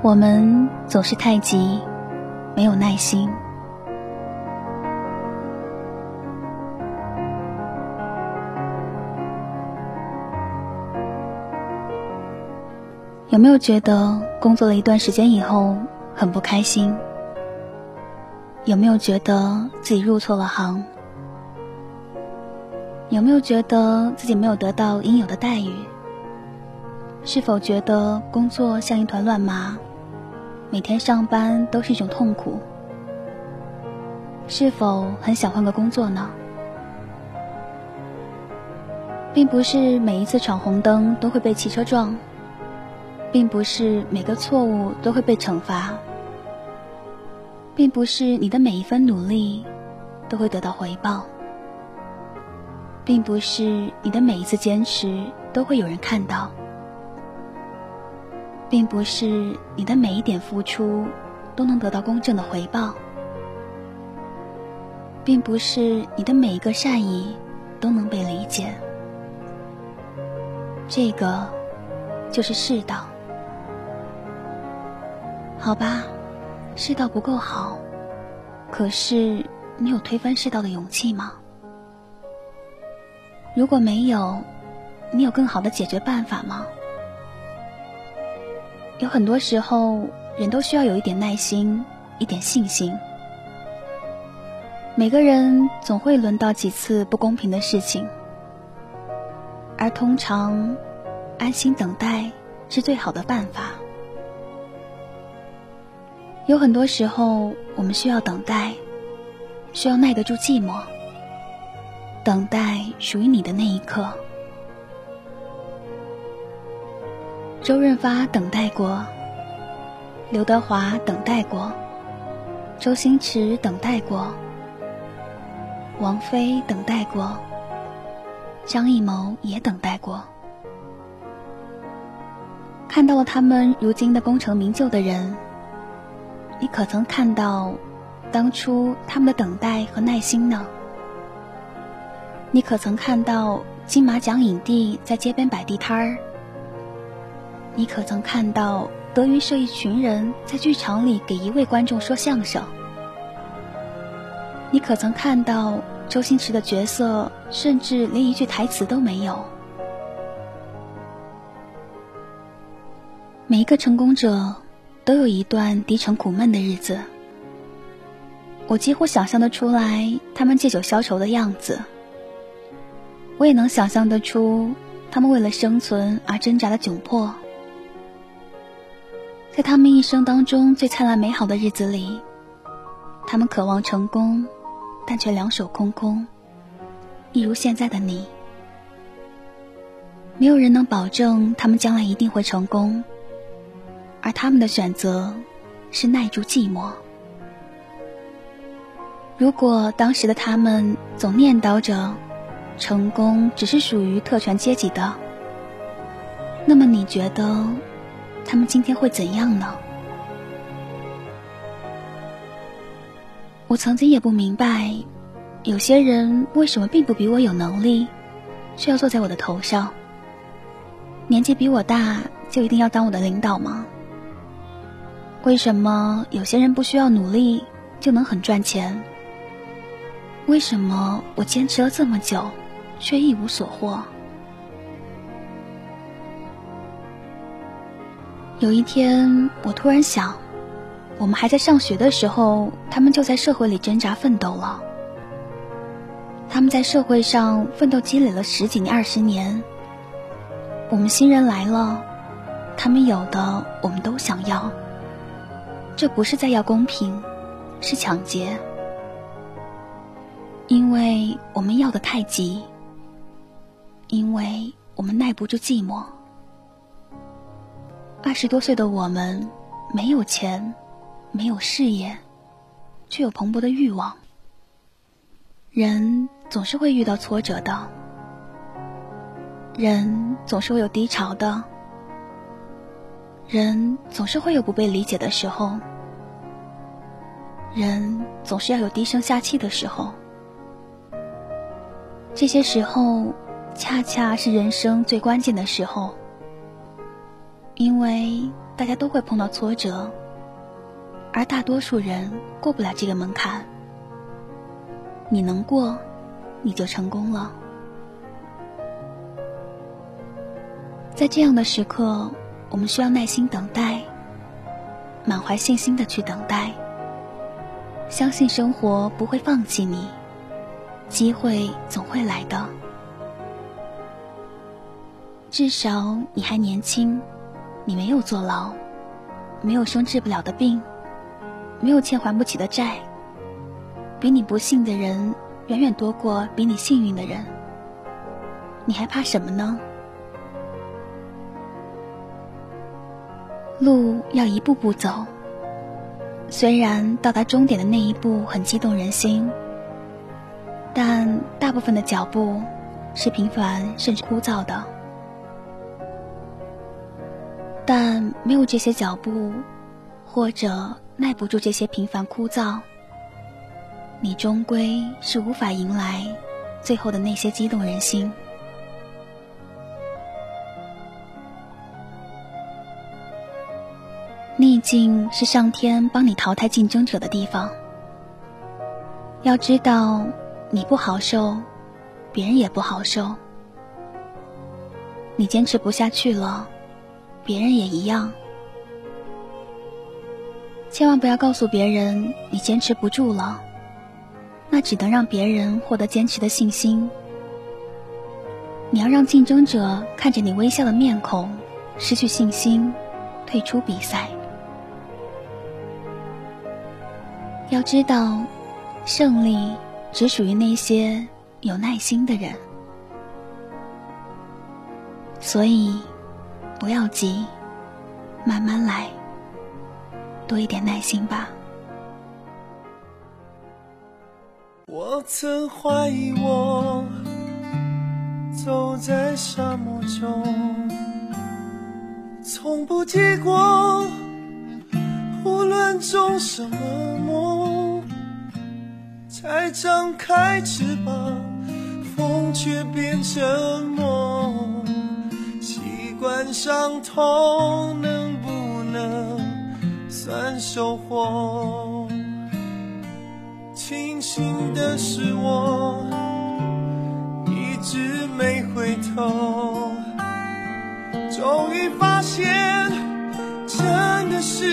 我们总是太急，没有耐心。有没有觉得工作了一段时间以后很不开心？有没有觉得自己入错了行？有没有觉得自己没有得到应有的待遇？是否觉得工作像一团乱麻，每天上班都是一种痛苦？是否很想换个工作呢？并不是每一次闯红灯都会被汽车撞。并不是每个错误都会被惩罚，并不是你的每一分努力都会得到回报，并不是你的每一次坚持都会有人看到，并不是你的每一点付出都能得到公正的回报，并不是你的每一个善意都能被理解。这个就是世道。好吧，世道不够好，可是你有推翻世道的勇气吗？如果没有，你有更好的解决办法吗？有很多时候，人都需要有一点耐心，一点信心。每个人总会轮到几次不公平的事情，而通常，安心等待是最好的办法。有很多时候，我们需要等待，需要耐得住寂寞，等待属于你的那一刻。周润发等待过，刘德华等待过，周星驰等待过，王菲等待过，张艺谋也等待过。看到了他们如今的功成名就的人。你可曾看到当初他们的等待和耐心呢？你可曾看到金马奖影帝在街边摆地摊儿？你可曾看到德云社一群人在剧场里给一位观众说相声？你可曾看到周星驰的角色甚至连一句台词都没有？每一个成功者。都有一段低沉苦闷的日子，我几乎想象得出来他们借酒消愁的样子。我也能想象得出他们为了生存而挣扎的窘迫。在他们一生当中最灿烂美好的日子里，他们渴望成功，但却两手空空，一如现在的你。没有人能保证他们将来一定会成功。而他们的选择是耐住寂寞。如果当时的他们总念叨着成功只是属于特权阶级的，那么你觉得他们今天会怎样呢？我曾经也不明白，有些人为什么并不比我有能力，却要坐在我的头上。年纪比我大就一定要当我的领导吗？为什么有些人不需要努力就能很赚钱？为什么我坚持了这么久，却一无所获？有一天，我突然想，我们还在上学的时候，他们就在社会里挣扎奋斗了。他们在社会上奋斗积累了十几年、二十年。我们新人来了，他们有的我们都想要。这不是在要公平，是抢劫，因为我们要的太急，因为我们耐不住寂寞。二十多岁的我们，没有钱，没有事业，却有蓬勃的欲望。人总是会遇到挫折的，人总是会有低潮的。人总是会有不被理解的时候，人总是要有低声下气的时候。这些时候，恰恰是人生最关键的时候，因为大家都会碰到挫折，而大多数人过不了这个门槛。你能过，你就成功了。在这样的时刻，我们需要耐心等待，满怀信心的去等待，相信生活不会放弃你，机会总会来的。至少你还年轻，你没有坐牢，没有生治不了的病，没有欠还不起的债。比你不幸的人远远多过比你幸运的人，你还怕什么呢？路要一步步走，虽然到达终点的那一步很激动人心，但大部分的脚步是平凡甚至枯燥的。没有这些脚步，或者耐不住这些平凡枯燥，你终归是无法迎来最后的那些激动人心。逆境是上天帮你淘汰竞争者的地方。要知道，你不好受，别人也不好受。你坚持不下去了，别人也一样。千万不要告诉别人你坚持不住了，那只能让别人获得坚持的信心。你要让竞争者看着你微笑的面孔，失去信心，退出比赛。要知道，胜利只属于那些有耐心的人，所以不要急，慢慢来，多一点耐心吧。我曾怀疑我走在沙漠中，从不结果，无论种什么梦。才张开翅膀，风却变沉默。习惯伤痛，能不能算收获？庆幸的是，我一直没回头。终于发现，真的是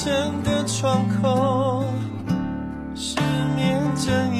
成的窗口失眠整夜